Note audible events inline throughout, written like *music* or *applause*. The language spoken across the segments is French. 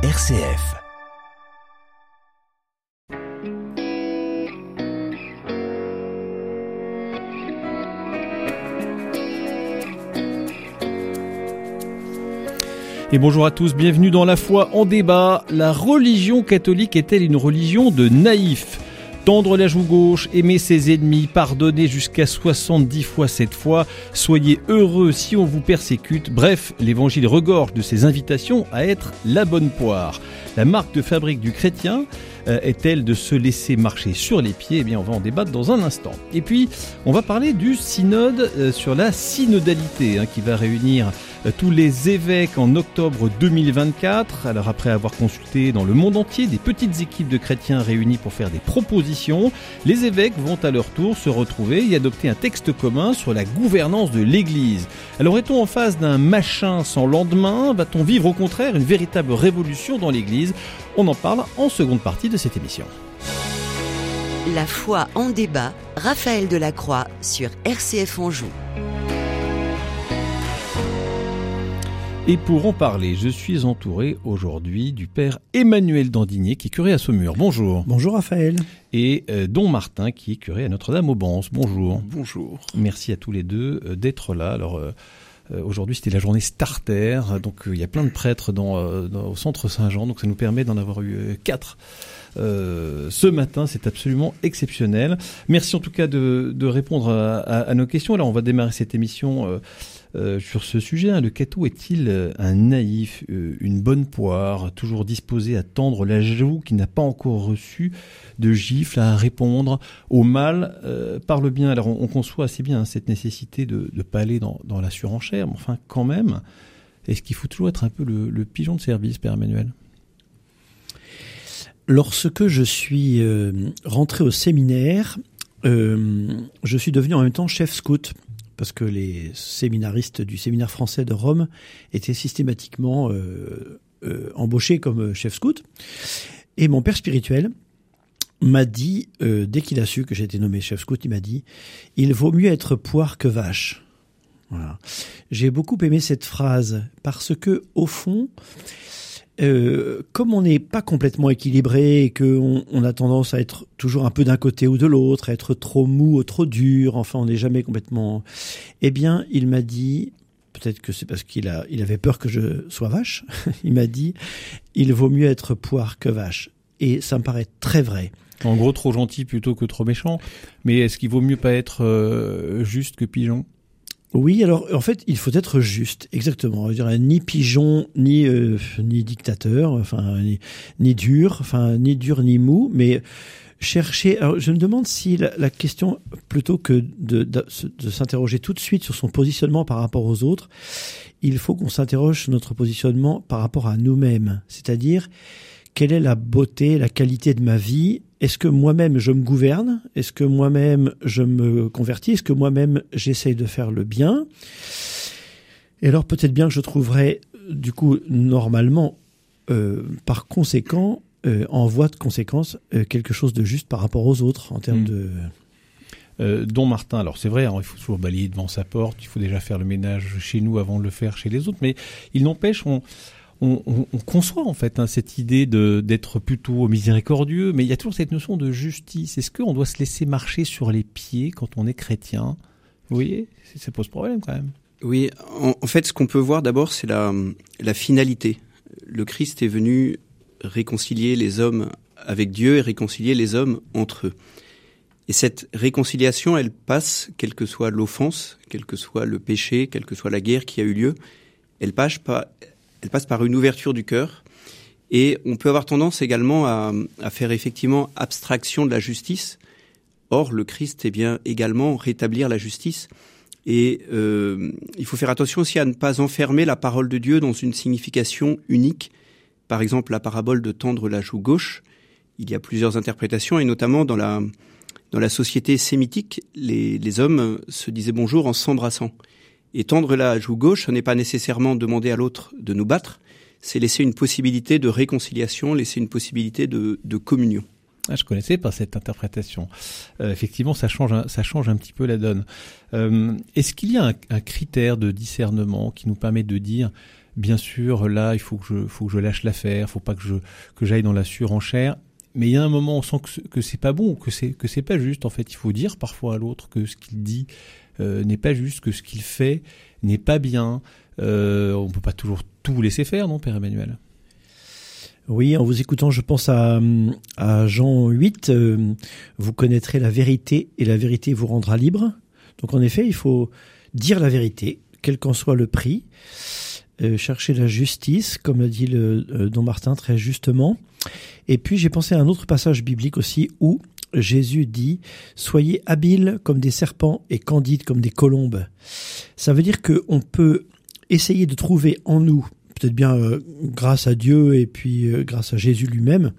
RCF. Et bonjour à tous, bienvenue dans La foi en débat. La religion catholique est-elle une religion de naïfs Tendre la joue gauche, aimer ses ennemis, pardonner jusqu'à 70 fois cette fois, soyez heureux si on vous persécute. Bref, l'évangile regorge de ses invitations à être la bonne poire. La marque de fabrique du chrétien est-elle de se laisser marcher sur les pieds? Eh bien, on va en débattre dans un instant. Et puis, on va parler du synode euh, sur la synodalité hein, qui va réunir euh, tous les évêques en octobre 2024. Alors après avoir consulté dans le monde entier des petites équipes de chrétiens réunies pour faire des propositions, les évêques vont à leur tour se retrouver et adopter un texte commun sur la gouvernance de l'Église. Alors est-on en face d'un machin sans lendemain? Va-t-on vivre au contraire une véritable révolution dans l'Église? On en parle en seconde partie de cette émission. La foi en débat, Raphaël Delacroix sur RCF Anjou. Et pour en parler, je suis entouré aujourd'hui du père Emmanuel Dandinier, qui est curé à Saumur. Bonjour. Bonjour Raphaël. Et euh, Don Martin, qui est curé à Notre-Dame-aux-Bances. Bonjour. Bonjour. Merci à tous les deux euh, d'être là. Alors, euh, aujourd'hui, c'était la journée Starter. Donc, il y a plein de prêtres dans, au centre Saint-Jean. Donc, ça nous permet d'en avoir eu quatre. Ce matin, c'est absolument exceptionnel. Merci en tout cas de, répondre à, nos questions. Alors, on va démarrer cette émission euh, sur ce sujet. Hein, le cateau est-il euh, un naïf, euh, une bonne poire, toujours disposé à tendre la joue qui n'a pas encore reçu de gifle, à répondre au mal par le bien? Alors on, conçoit assez bien hein, cette nécessité de ne pas aller dans, la surenchère, mais enfin quand même, est-ce qu'il faut toujours être un peu le, pigeon de service, Père Emmanuel? Lorsque je suis rentré au séminaire, je suis devenu en même temps chef scout parce que les séminaristes du séminaire français de Rome étaient systématiquement euh, euh, embauchés comme chef scout. Et mon père spirituel m'a dit, euh, dès qu'il a su que j'étais nommé chef scout, il m'a dit, il vaut mieux être poire que vache. Voilà. J'ai beaucoup aimé cette phrase parce que au fond, euh, comme on n'est pas complètement équilibré et qu'on on a tendance à être toujours un peu d'un côté ou de l'autre, à être trop mou ou trop dur, enfin on n'est jamais complètement... Eh bien, il m'a dit, peut-être que c'est parce qu'il a, il avait peur que je sois vache, *laughs* il m'a dit, il vaut mieux être poire que vache. Et ça me paraît très vrai. En gros, trop gentil plutôt que trop méchant. Mais est-ce qu'il vaut mieux pas être euh, juste que pigeon? Oui, alors en fait, il faut être juste, exactement. Je ni pigeon, ni euh, ni dictateur, enfin ni, ni, dur, enfin ni dur ni mou, mais chercher. Alors, je me demande si la, question, plutôt que de, de, de s'interroger tout de suite sur son positionnement par rapport aux autres, il faut qu'on s'interroge sur notre positionnement par rapport à nous-mêmes, c'est-à-dire quelle est la beauté, la qualité de ma vie? Est-ce que moi-même je me gouverne? Est-ce que moi-même je me convertis? Est-ce que moi-même j'essaye de faire le bien? Et alors peut-être bien que je trouverai du coup normalement, euh, par conséquent, euh, en voie de conséquence, euh, quelque chose de juste par rapport aux autres en termes hmm. de... Don Martin, alors c'est vrai, hein, il faut toujours balayer devant sa porte, il faut déjà faire le ménage chez nous avant de le faire chez les autres, mais il n'empêche, on, on, conçoit en fait hein, cette idée d'être plutôt miséricordieux, mais il y a toujours cette notion de justice. Est-ce qu'on doit se laisser marcher sur les pieds quand on est chrétien? Vous voyez, ça pose problème quand même. Oui, en, fait, ce qu'on peut voir d'abord, c'est la, la finalité. Le Christ est venu réconcilier les hommes avec Dieu et réconcilier les hommes entre eux. Et cette réconciliation, elle passe, quelle que soit l'offense, quel que soit le péché, quelle que soit la guerre qui a eu lieu, elle passe, pas elle passe par une ouverture du cœur. Et on peut avoir tendance également à, faire effectivement abstraction de la justice. Or, le Christ est bien également rétablir la justice. Et euh, il faut faire attention aussi à ne pas enfermer la parole de Dieu dans une signification unique. Par exemple, la parabole de tendre la joue gauche. Il y a plusieurs interprétations, et notamment dans la, dans la société sémitique, les, les hommes se disaient bonjour en s'embrassant. Et tendre la joue gauche, ce n'est pas nécessairement demander à l'autre de nous battre, c'est laisser une possibilité de réconciliation, laisser une possibilité de, communion. Ah, je connaissais pas cette interprétation. Euh, effectivement, ça change, ça change un petit peu la donne. Euh, Est-ce qu'il y a un, critère de discernement qui nous permet de dire bien sûr, là, il faut que je, faut que je lâche l'affaire, faut pas que j'aille dans la surenchère. Mais il y a un moment, où on sent que, que c'est pas bon, que c'est, que c'est pas juste. En fait, il faut dire parfois à l'autre que ce qu'il dit n'est pas juste, que ce qu'il fait n'est pas bien. Euh, on peut pas toujours tout laisser faire, non, Père Emmanuel? Oui, en vous écoutant, je pense à, à Jean 8, euh, vous connaîtrez la vérité et la vérité vous rendra libre. Donc en effet, il faut dire la vérité, quel qu'en soit le prix, euh, chercher la justice, comme l'a dit euh, Don Martin très justement. Et puis j'ai pensé à un autre passage biblique aussi où Jésus dit Soyez habiles comme des serpents et candides comme des colombes. Ça veut dire qu'on peut essayer de trouver en nous peut-être bien euh, grâce à Dieu et puis euh, grâce à Jésus lui-même,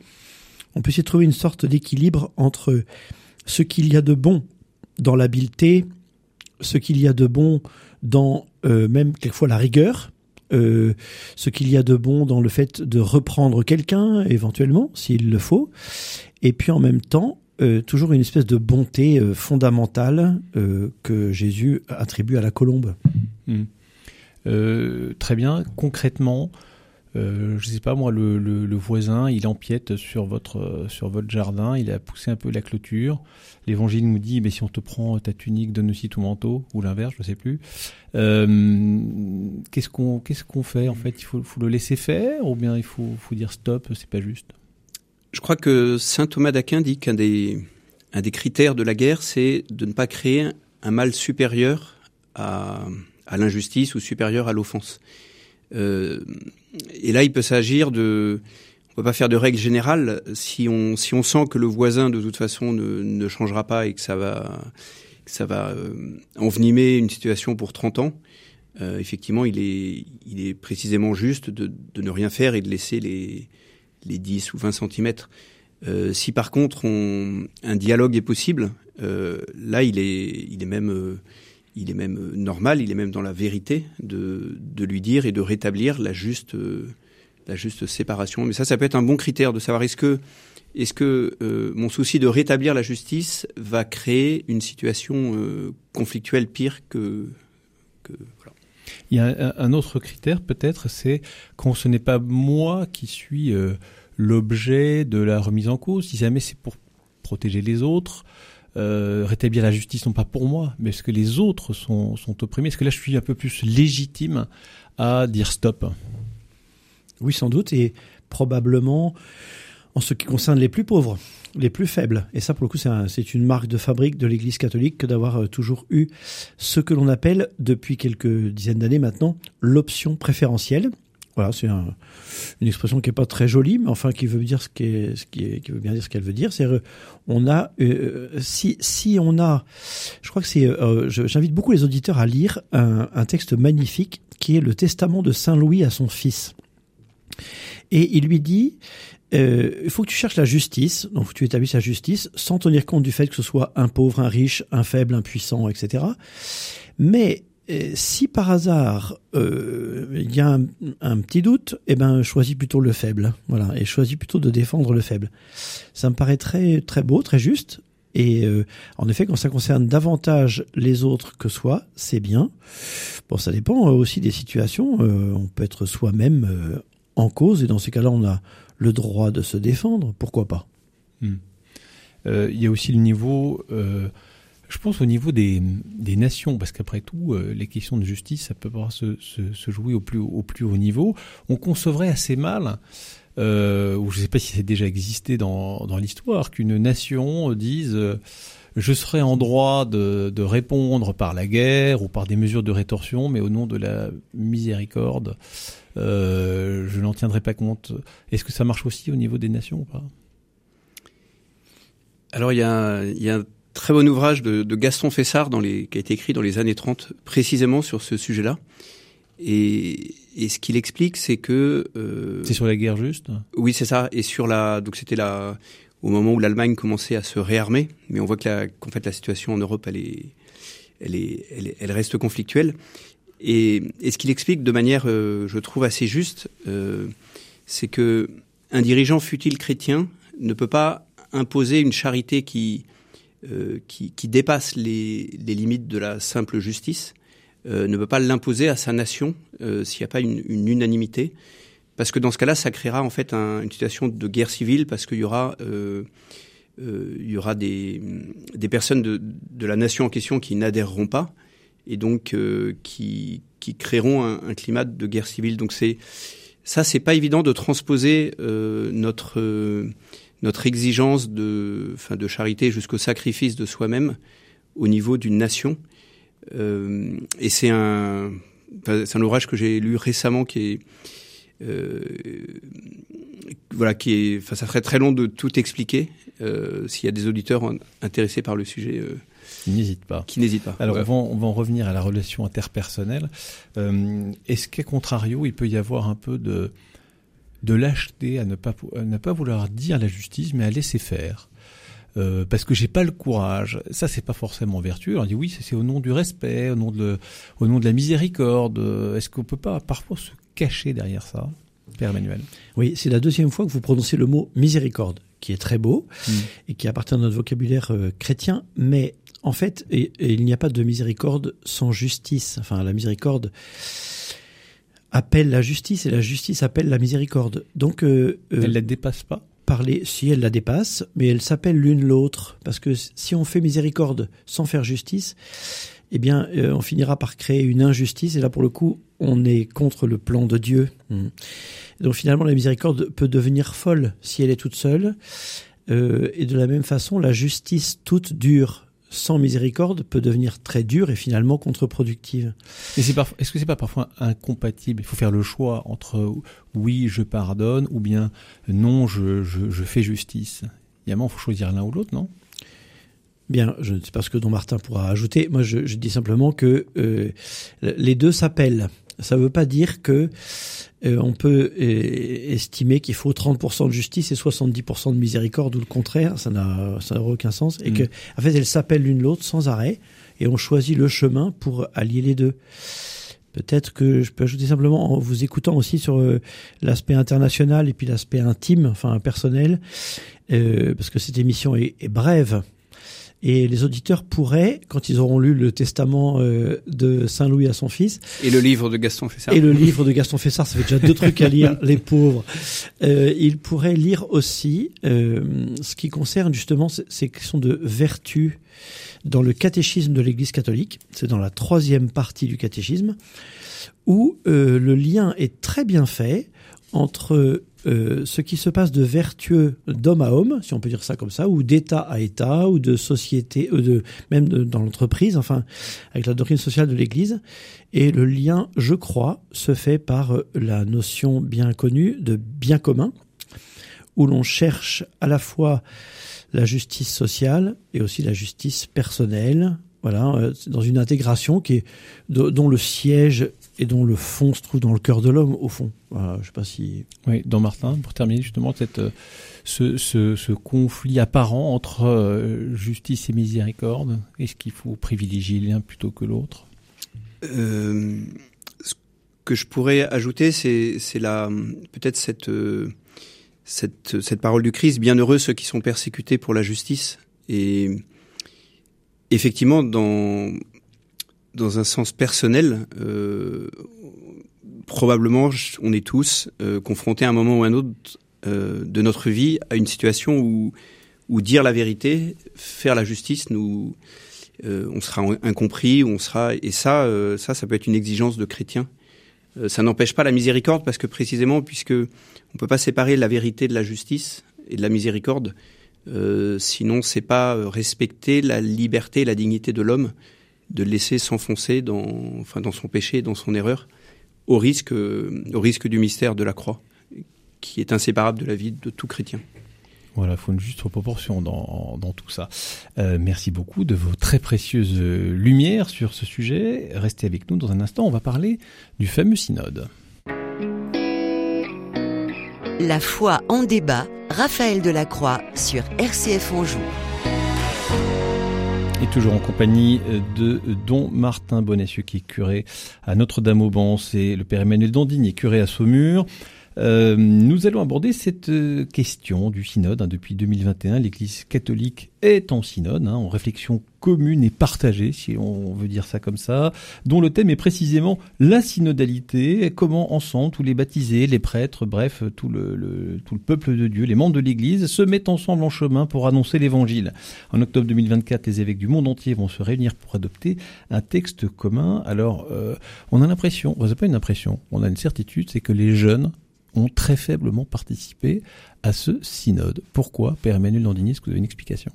on peut essayer de trouver une sorte d'équilibre entre ce qu'il y a de bon dans l'habileté, ce qu'il y a de bon dans euh, même quelquefois la rigueur, ce qu'il y a de bon dans le fait de reprendre quelqu'un éventuellement s'il le faut, et puis en même temps toujours une espèce de bonté fondamentale que Jésus attribue à la colombe. Euh, très bien. Concrètement, euh, je sais pas moi, le, voisin, il empiète sur votre sur votre jardin, il a poussé un peu la clôture. L'évangile nous dit, mais si on te prend ta tunique, donne aussi ton manteau, ou l'inverse, je sais plus. Euh, qu'est-ce qu'on qu'est-ce qu'on fait en fait? Il faut, faut, le laisser faire, ou bien il faut, faut dire stop, c'est pas juste? Je crois que saint Thomas d'Aquin dit qu'un des critères de la guerre, c'est de ne pas créer un mal supérieur à l'injustice ou supérieure à l'offense. Euh, et là, il peut s'agir de, on peut pas faire de règle générale. Si on sent que le voisin de toute façon ne, ne changera pas et que ça va euh, envenimer une situation pour 30 ans, euh, effectivement, il est précisément juste de ne rien faire et de laisser les les 10 ou 20 centimètres. Euh, si par contre on, un dialogue est possible, euh, là il est il est même euh, il est même normal, il est même dans la vérité de, lui dire et de rétablir la juste, séparation. Mais ça, ça peut être un bon critère de savoir est-ce que, mon souci de rétablir la justice va créer une situation conflictuelle pire que, que voilà. Il y a un, autre critère peut-être, c'est quand ce n'est pas moi qui suis l'objet de la remise en cause, si jamais c'est pour protéger les autres, euh, rétablir la justice non pas pour moi, mais est-ce que les autres sont, sont opprimés. Est-ce que là je suis un peu plus légitime à dire stop? Oui, sans doute, et probablement en ce qui concerne les plus pauvres, les plus faibles. Et ça, pour le coup, c'est une marque de fabrique de l'Église catholique que d'avoir euh, toujours eu ce que l'on appelle, depuis quelques dizaines d'années maintenant, l'option préférentielle. Voilà, c'est une expression qui est pas très jolie, mais enfin qui veut dire ce veut bien dire ce qu'elle veut dire. C'est euh, on a euh, si si on a, je crois que c'est, j'invite beaucoup les auditeurs à lire un, texte magnifique qui est le testament de Saint Louis à son fils. Et il lui dit, euh, il faut que tu cherches la justice, donc tu établisses la justice sans tenir compte du fait que ce soit un pauvre, un riche, un faible, un puissant, etc. Mais si par hasard euh, il y a un, petit doute, eh ben choisis plutôt le faible, voilà, et choisis plutôt de défendre le faible. Ça me paraît très très beau, très juste. Et euh, en effet, quand ça concerne davantage les autres que soi, c'est bien. Bon, ça dépend euh, aussi des situations. on peut être soi-même en cause, et dans ces cas-là, on a le droit de se défendre. Pourquoi pas? Hmm. Il y a aussi le niveau je pense au niveau des, nations, parce qu'après tout, euh, les questions de justice, ça peut pas se, jouer au plus, au plus haut niveau. On concevrait assez mal, euh, ou je ne sais pas si c'est déjà existé dans, l'histoire, qu'une nation dise euh, je serai en droit de, de, répondre par la guerre ou par des mesures de rétorsion, mais au nom de la miséricorde, euh, je n'en tiendrai pas compte. Est-ce que ça marche aussi au niveau des nations ou pas? Alors il y a, y a très bon ouvrage de, de, Gaston Fessard dans les, qui a été écrit dans les années 30 précisément sur ce sujet-là. Et, et, ce qu'il explique, c'est que euh, c'est sur la guerre juste? Oui, c'est ça. Et sur la donc c'était la au moment où l'Allemagne commençait à se réarmer, mais on voit que la, qu'en fait la situation en Europe elle est elle est elle, reste conflictuelle. Et, ce qu'il explique de manière, euh, je trouve assez juste, euh, c'est que un dirigeant fut-il chrétien ne peut pas imposer une charité qui euh, qui, dépasse les, limites de la simple justice ne peut pas l'imposer à sa nation s'il n'y a pas une, unanimité. Parce que dans ce cas-là, ça créera en fait une situation de guerre civile parce qu'il y aura il y aura des, des personnes de, de, la nation en question qui n'adhéreront pas et donc qui, qui créeront un, climat de guerre civile. Donc c'est ça, c'est pas évident de transposer euh, notre euh, notre exigence de, de charité jusqu'au sacrifice de soi-même au niveau d'une nation. Euh, et c'est un, c'est un ouvrage que j'ai lu récemment qui est, euh, voilà, qui est, enfin, ça serait très long de tout expliquer. Euh, S'il y a des auditeurs intéressés par le sujet, qui n'hésite pas. Qui n'hésite pas. Alors on, va, on, va, en revenir à la relation interpersonnelle. Euh, Est-ce qu'à contrario, il peut y avoir un peu de, de lâcheté à ne, pas, à ne pas vouloir dire la justice, mais à laisser faire? Euh, parce que j'ai pas le courage. Ça, c'est pas forcément vertueux. On dit oui, c'est au nom du respect, au nom de, au nom de la miséricorde. Est-ce qu'on peut pas parfois se cacher derrière ça, Père Emmanuel Oui, c'est la deuxième fois que vous prononcez le mot miséricorde, qui est très beau mm. et qui appartient à notre vocabulaire euh, chrétien, mais en fait, et, il n'y a pas de miséricorde sans justice. Enfin, la miséricorde appelle la justice et la justice appelle la miséricorde. Donc, euh, euh elle la dépasse pas? Parler, si elle la dépasse, mais elle s'appelle l'une l'autre, parce que si on fait miséricorde sans faire justice, eh bien, euh, on finira par créer une injustice. Et là, pour le coup, on est contre le plan de Dieu. Hmm. Donc, finalement, la miséricorde peut devenir folle si elle est toute seule. Euh, et de la même façon, la justice toute dure sans miséricorde peut devenir très dure et finalement contre-productive. Est-ce que c'est pas parfois incompatible? Il faut faire le choix entre oui, je pardonne ou bien non, je, je, je fais justice. Un il faut choisir l'un ou l'autre, non? Bien, je ne sais pas ce que Don Martin pourra ajouter. Moi, je, je dis simplement que euh, les deux s'appellent. Ça ne veut pas dire que euh, on peut euh, estimer qu'il faut 30% de justice et 70% de miséricorde ou le contraire. Ça n'a aucun sens. Et mm. que, en fait, elles s'appellent l'une l'autre sans arrêt et on choisit le chemin pour allier les deux. Peut-être que je peux ajouter simplement en vous écoutant aussi sur euh, l'aspect international et puis l'aspect intime, enfin personnel, parce que cette émission est, est brève et les auditeurs pourraient, quand ils auront lu le testament euh, de Saint Louis à son fils, et le livre de Gaston Fessard, et le livre de Gaston Fessard, ça fait déjà deux trucs à lire, *laughs* les pauvres. Euh, ils pourraient lire aussi euh, ce qui concerne justement ces questions de vertu dans le catéchisme de l'Église catholique. C'est dans la troisième partie du catéchisme où euh, le lien est très bien fait entre euh, ce qui se passe de vertueux d'homme à homme, si on peut dire ça comme ça, ou d'État à État, ou de société, euh, de, même dans l'entreprise, enfin, avec la doctrine sociale de l'Église. Et le lien, je crois, se fait par euh, la notion bien connue de bien commun, où l'on cherche à la fois la justice sociale et aussi la justice personnelle, voilà, dans une intégration qui dont le siège et dont le fond se trouve dans le cœur de l'homme au fond. Voilà, je sais pas si. Oui, dans Martin, pour terminer justement cette euh, ce, ce, ce conflit apparent entre euh, justice et miséricorde, est-ce qu'il faut privilégier l'un plutôt que l'autre? Euh, Ce que je pourrais ajouter, c'est c'est la peut-être cette cette cette parole du Christ, bienheureux ceux qui sont persécutés pour la justice et effectivement, dans, dans un sens personnel, euh, probablement on est tous euh, confrontés à un moment ou à un autre euh, de notre vie à une situation où, où dire la vérité, faire la justice, nous, on sera incompris, on sera et ça, ça, ça peut être une exigence de chrétien. Ça n'empêche pas la miséricorde parce que précisément, puisque on peut pas séparer la vérité de la justice et de la miséricorde, sinon, c'est pas respecter la liberté et la dignité de l'homme de laisser s'enfoncer dans, enfin, dans son péché, dans son erreur, au risque, euh, au risque du mystère de la croix, qui est inséparable de la vie de tout chrétien. Voilà, il faut une juste proportion dans, dans tout ça. Euh, merci beaucoup de vos très précieuses lumières sur ce sujet. Restez avec nous dans un instant, on va parler du fameux synode. La foi en débat, Raphaël Delacroix sur RCF Anjou. Toujours en compagnie de Don Martin Bonessieux qui est curé à Notre-Dame-au-Ban, c'est le Père Emmanuel Dandini, curé à Saumur. Euh, nous allons aborder cette euh, question du synode. Hein. Depuis 2021, l'Église catholique est en synode, hein, en réflexion commune et partagée, si on veut dire ça comme ça, dont le thème est précisément la synodalité, comment ensemble tous les baptisés, les prêtres, bref, tout le, tout le peuple de Dieu, les membres de l'Église, se mettent ensemble en chemin pour annoncer l'Évangile. En octobre 2024, les évêques du monde entier vont se réunir pour adopter un texte commun. Alors, euh, on a l'impression, c'est pas une impression, on a une certitude, c'est que les jeunes ont très faiblement participé à ce synode. Pourquoi Père Emmanuel Landini, est-ce que vous avez une explication?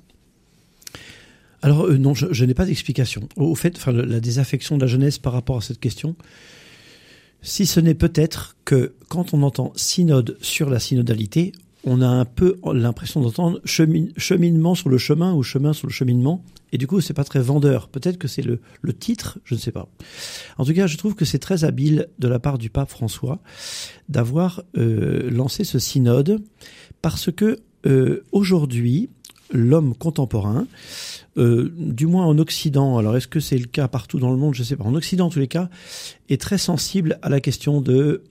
Alors euh, non, je, n'ai pas d'explication. Au, fait, enfin, la désaffection de la jeunesse par rapport à cette question, si ce n'est peut-être que quand on entend synode sur la synodalité, on a un peu l'impression d'entendre cheminement sur le chemin ou chemin sur le cheminement. Et du coup, c'est pas très vendeur. Peut-être que c'est le, titre, je ne sais pas. En tout cas, je trouve que c'est très habile de la part du pape François d'avoir euh, lancé ce synode parce que euh, aujourd'hui, l'homme contemporain. Euh, du moins en Occident, alors est-ce que c'est le cas partout dans le monde, je ne sais pas, en Occident en tous les cas, est très sensible à la question de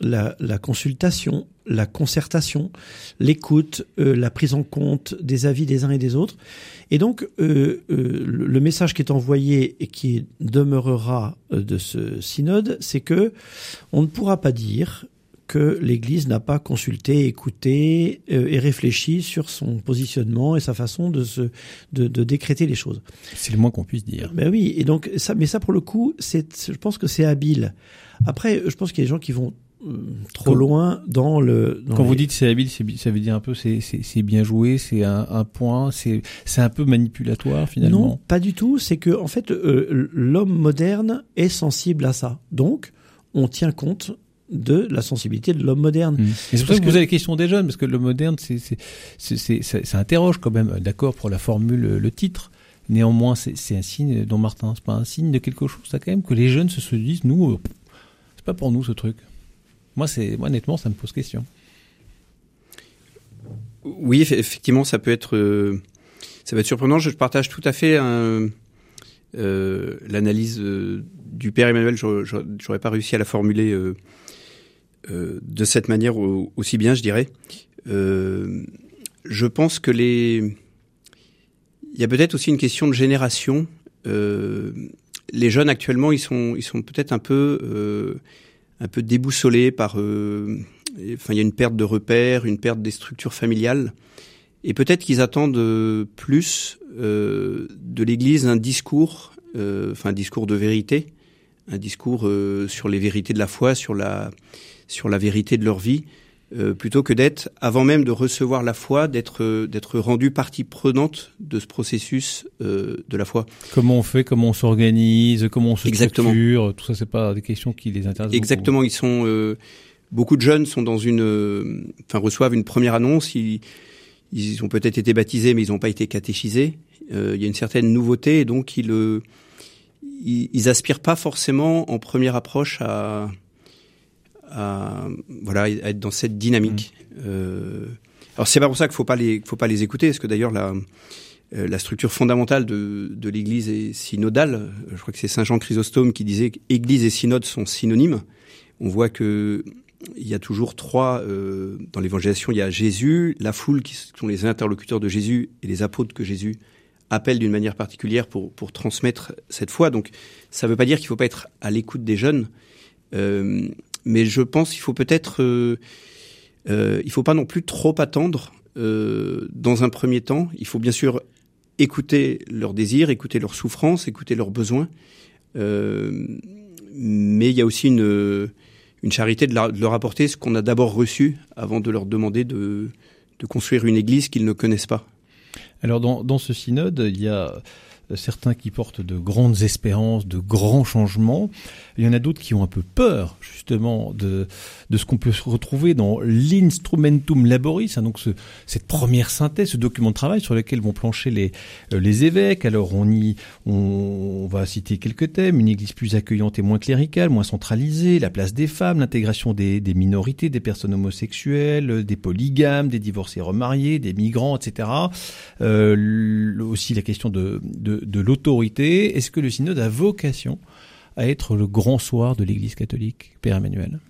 la, consultation, la concertation, l'écoute, euh, la prise en compte des avis des uns et des autres. Et donc, euh, le message qui est envoyé et qui demeurera de ce synode, c'est que on ne pourra pas dire que l'Église n'a pas consulté, écouté euh, et réfléchi sur son positionnement et sa façon de se de, de décréter les choses. C'est le moins qu'on puisse dire. Ben oui, et donc ça, mais ça pour le coup, c'est, je pense que c'est habile. Après, je pense qu'il y a des gens qui vont euh, trop loin dans le. Quand vous dites c'est habile, ça veut dire un peu c'est c'est bien joué, c'est un, un, point, c'est c'est un peu manipulatoire finalement. Non, pas du tout. C'est que en fait, euh, l'homme moderne est sensible à ça. Donc, on tient compte de la sensibilité de l'homme moderne. Mmh. c'est pour ça que, vous avez la question des jeunes, parce que l'homme moderne, c'est, ça interroge quand même, d'accord, pour la formule, le titre. Néanmoins, c'est, un signe, dont Martin, c'est pas un signe de quelque chose, ça quand même, que les jeunes se, disent, nous, euh, c'est pas pour nous ce truc. Moi, c'est, moi, honnêtement, ça me pose question. Oui, effectivement, ça peut être, euh, ça peut être surprenant. Je partage tout à fait euh, l'analyse du père Emmanuel. J'aurais pas réussi à la formuler euh, de cette manière aussi bien, je dirais. Euh, je pense que les, il y a peut-être aussi une question de génération. Euh, les jeunes actuellement, ils sont, ils sont peut-être un peu, un peu déboussolés par. enfin, il y a une perte de repères, une perte des structures familiales, et peut-être qu'ils attendent plus de l'Église un discours, enfin un discours de vérité, un discours sur les vérités de la foi, sur la sur la vérité de leur vie, euh, plutôt que d'être, avant même de recevoir la foi, d'être euh, d'être rendu partie prenante de ce processus euh, de la foi. Comment on fait, comment on s'organise, comment on se Exactement. structure, tout ça, c'est pas des questions qui les intéressent. Exactement, ils sont beaucoup de jeunes sont dans une, enfin reçoivent une première annonce, ils, ils ont peut-être été baptisés, mais ils n'ont pas été catéchisés. il y a une certaine nouveauté, et donc ils, ils, ils aspirent pas forcément en première approche à à, voilà, être dans cette dynamique. Mmh. Euh, alors c'est pas pour ça qu'il faut pas les, faut pas les écouter, parce que d'ailleurs la, euh, la structure fondamentale de, de l'Église est synodale. Je crois que c'est Saint Jean Chrysostome qui disait qu'Église et synode sont synonymes. On voit que il y a toujours trois euh, dans l'évangélisation. Il y a Jésus, la foule qui sont les interlocuteurs de Jésus et les apôtres que Jésus appelle d'une manière particulière pour pour transmettre cette foi. Donc ça ne veut pas dire qu'il faut pas être à l'écoute des jeunes. Euh, mais je pense qu'il faut peut-être, euh, euh, il faut pas non plus trop attendre euh, dans un premier temps. Il faut bien sûr écouter leurs désirs, écouter leurs souffrances, écouter leurs besoins. Euh, mais il y a aussi une, une charité de, leur apporter ce qu'on a d'abord reçu avant de leur demander de, de construire une église qu'ils ne connaissent pas. Alors dans, dans ce synode, il y a certains qui portent de grandes espérances, de grands changements. Il y en a d'autres qui ont un peu peur, justement, de, de ce qu'on peut retrouver dans l'instrumentum laboris, hein, donc ce, cette première synthèse, ce document de travail sur lequel vont plancher les, euh, les évêques. Alors on y, on, va citer quelques thèmes, une église plus accueillante et moins cléricale, moins centralisée, la place des femmes, l'intégration des, des minorités, des personnes homosexuelles, des polygames, des divorcés remariés, des migrants, etc. Euh, aussi la question de, de l'autorité. Est-ce que le synode a vocation à être le grand soir de l'Église catholique, Père Emmanuel?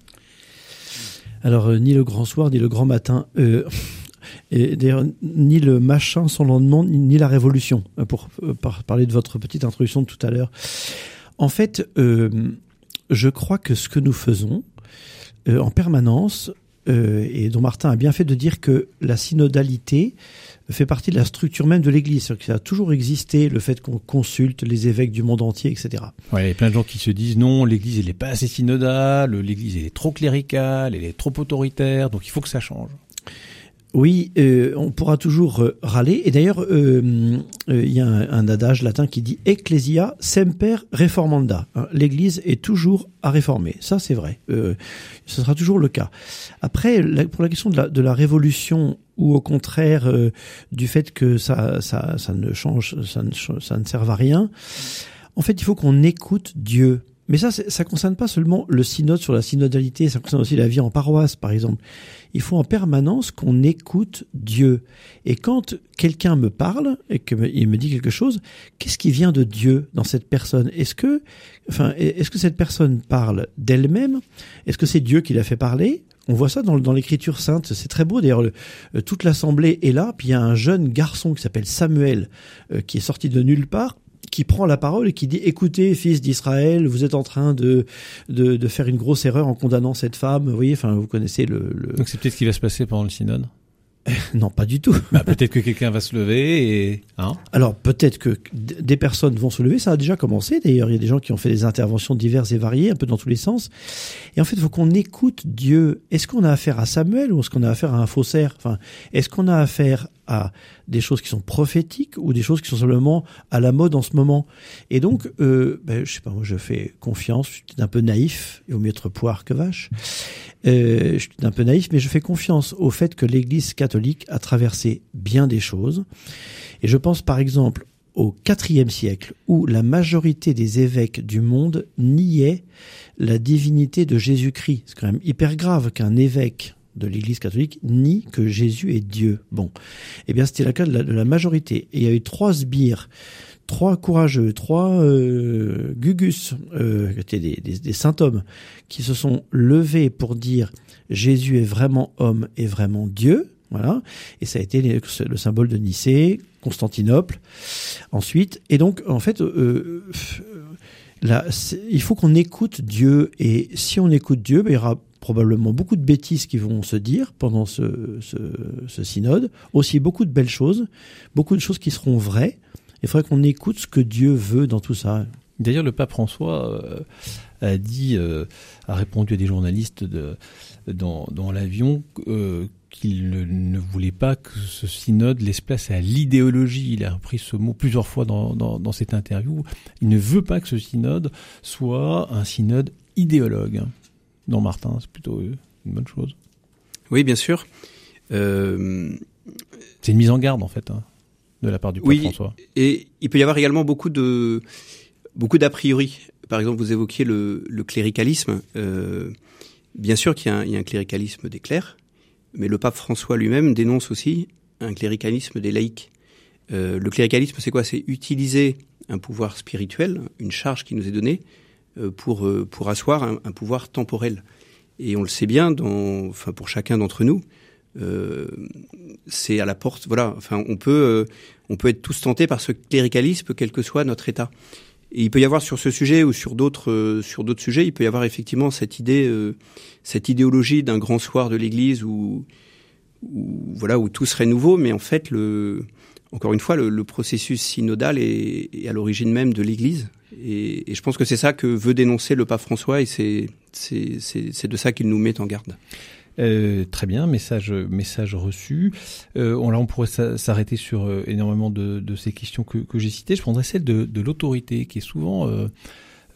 Alors, euh, ni le grand soir, ni le grand matin. Euh, d'ailleurs, ni le machin sans lendemain, ni, la révolution, euh, pour, par- parler de votre petite introduction de tout à l'heure. En fait, je crois que ce que nous faisons en permanence, et dont Martin a bien fait de dire que la synodalité fait partie de la structure même de l'Église, c'est-à-dire que ça a toujours existé, le fait qu'on consulte les évêques du monde entier, etc. Ouais, il y a plein de gens qui se disent non, l'Église elle est pas assez synodale, l'Église elle est trop cléricale, elle est trop autoritaire, donc il faut que ça change. Oui, euh, on pourra toujours euh, râler. Et d'ailleurs, euh, euh, il y a un, un adage latin qui dit Ecclesia semper reformanda. Hein, L'Église est toujours à réformer. Ça, c'est vrai. Ce sera toujours le cas. Après, la- pour la question de la, de la révolution ou au contraire euh, du fait que ça, ça, ça ne change, ça ne, ça ne serve à rien. En fait, il faut qu'on écoute Dieu. Mais ça, ça concerne pas seulement le synode sur la synodalité, ça concerne aussi la vie en paroisse, par exemple. Il faut en permanence qu'on écoute Dieu. Et quand quelqu'un me parle et qu'il me dit quelque chose, qu'est-ce qui vient de Dieu dans cette personne? Est-ce que, enfin, est-ce que cette personne parle d'elle-même? Est-ce que c'est Dieu qui l'a fait parler? On voit ça dans, dans l'écriture sainte, c'est très beau. D'ailleurs, le- euh, toute l'assemblée est là. Puis il y a un jeune garçon qui s'appelle Samuel, euh, qui est sorti de nulle part, qui prend la parole et qui dit "Écoutez, fils d'Israël, vous êtes en train de, de de faire une grosse erreur en condamnant cette femme." Vous voyez, enfin, vous connaissez le. le... Donc c'est peut-être ce qui va se passer pendant le synode. *laughs* Non, pas du tout. Bah, peut-être que quelqu'un va se lever et hein? Alors peut-être que des personnes vont se lever, ça a déjà commencé d'ailleurs, il y a des gens qui ont fait des interventions diverses et variées, un peu dans tous les sens. Et en fait, il faut qu'on écoute Dieu. Est-ce qu'on a affaire à Samuel ou est-ce qu'on a affaire à un faussaire? Enfin, est-ce qu'on a affaire à des choses qui sont prophétiques ou des choses qui sont simplement à la mode en ce moment Et donc, euh, ben, je sais pas, moi je fais confiance, je suis un peu naïf, et au mieux être poire que vache. Euh, je suis un peu naïf, mais je fais confiance au fait que l'Église catholique a traversé bien des choses. Et je pense par exemple au IVe siècle, où la majorité des évêques du monde niaient la divinité de Jésus-Christ. C'est quand même hyper grave qu'un évêque de l'Église catholique nie que Jésus est Dieu. Bon, eh bien c'était le cas de la, majorité. Et il y a eu trois sbires, trois courageux, trois euh, gugus, euh, qui des, des, des saint hommes, qui se sont levés pour dire Jésus est vraiment homme et vraiment Dieu. Voilà. Et ça a été le symbole de Nicée, Constantinople, ensuite. Et donc, en fait, euh, euh, là, il faut qu'on écoute Dieu. Et si on écoute Dieu, ben, il y aura probablement beaucoup de bêtises qui vont se dire pendant ce, synode. Aussi beaucoup de belles choses, beaucoup de choses qui seront vraies. Il faudrait qu'on écoute ce que Dieu veut dans tout ça. D'ailleurs, le pape François euh, a dit, euh, a répondu à des journalistes dans, l'avion euh, qu'il ne, voulait pas que ce synode laisse place à l'idéologie. Il a repris ce mot plusieurs fois dans cette interview. Il ne veut pas que ce synode soit un synode idéologue. Non, Martin, c'est plutôt euh, une bonne chose. Oui, bien sûr. Euh, C'est une mise en garde, en fait, hein, de la part du pape Oui. François. et il peut y avoir également beaucoup de beaucoup d'a priori. Par exemple, vous évoquiez le, le cléricalisme. Euh, bien sûr qu'il y, a un- il y a un cléricalisme des clercs, mais le pape François lui-même dénonce aussi un cléricalisme des laïcs. Euh, le cléricalisme, c'est quoi? C'est utiliser un pouvoir spirituel, une charge qui nous est donnée, pour euh, pour asseoir un, pouvoir temporel. Et on le sait bien, dans, enfin pour chacun d'entre nous, euh, c'est à la porte. Voilà. Enfin, on peut euh, on peut être tous tentés par ce cléricalisme, quel que soit notre état. Et il peut y avoir sur ce sujet ou sur d'autres euh, sur d'autres sujets, il peut y avoir effectivement cette idée, euh, cette idéologie d'un grand soir de l'Église où, voilà où tout serait nouveau, mais en fait le encore une fois le, processus synodal est à l'origine même de l'Église. Et, et je pense que c'est ça que veut dénoncer le pape François, et c'est de ça qu'il nous met en garde. Euh, très bien, message, message reçu. Euh, on, là, on pourrait s'a- s'arrêter sur euh, énormément de, de ces questions que, que j'ai citées. Je prendrais celle de, de l'autorité, qui est souvent euh,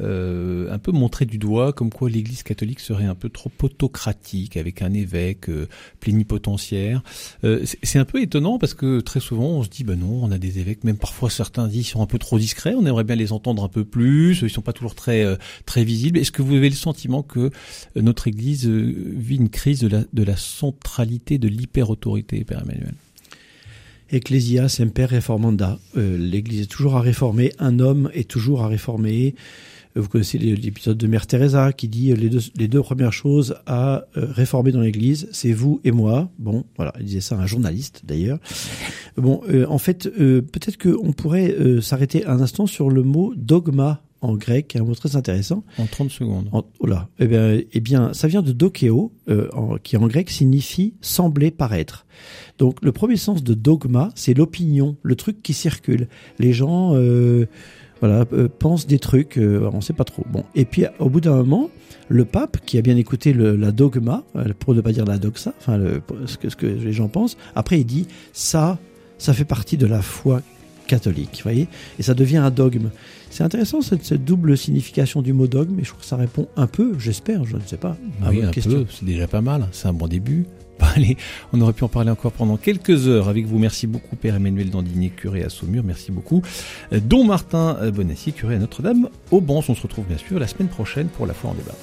euh, un peu montrée du doigt, comme quoi l'Église catholique serait un peu trop autocratique, avec un évêque euh, plénipotentiaire. Euh, c'est c'est un peu étonnant parce que très souvent, on se dit, ben non, on a des évêques, même parfois certains disent, ils sont un peu trop discrets. On aimerait bien les entendre un peu plus. Ils sont pas toujours très euh, très visibles. Est-ce que vous avez le sentiment que euh, notre Église euh, vit une crise de la, de la centralité, de l'hyper-autorité, Père Emmanuel? Ecclesia semper reformanda. Euh, L'Église est toujours à réformer. Un homme est toujours à réformer. Vous connaissez l'épisode de Mère Teresa qui dit les deux, les deux premières choses à réformer dans l'Église, c'est vous et moi. Bon, voilà, il disait ça à un journaliste d'ailleurs. Bon, en fait, peut-être qu'on pourrait s'arrêter un instant sur le mot dogma en grec, un mot très intéressant. En 30 secondes. oh là, eh bien, eh bien, ça vient de dokeo, euh, qui en grec signifie sembler paraître. Donc, le premier sens de dogma, c'est l'opinion, le truc qui circule. Les gens, euh, voilà, euh, pensent des trucs, euh, on ne sait pas trop. Bon, et puis au bout d'un moment, le pape, qui a bien écouté le, la dogma, euh, pour ne pas dire la doxa, enfin, le, ce, que, ce que les gens pensent, après il dit ça, ça fait partie de la foi catholique, voyez, et ça devient un dogme. C'est intéressant cette, cette, double signification du mot dogme, et je trouve que ça répond un peu, j'espère, je ne sais pas, à oui, un question. peu, c'est déjà pas mal, c'est un bon début. On aurait pu en parler encore pendant quelques heures avec vous. Merci beaucoup, Père Emmanuel Dandinier, curé à Saumur. Merci beaucoup, Don Martin Bonassi, curé à Notre-Dame. Au Bans, on se retrouve bien sûr la semaine prochaine pour la foi en débat.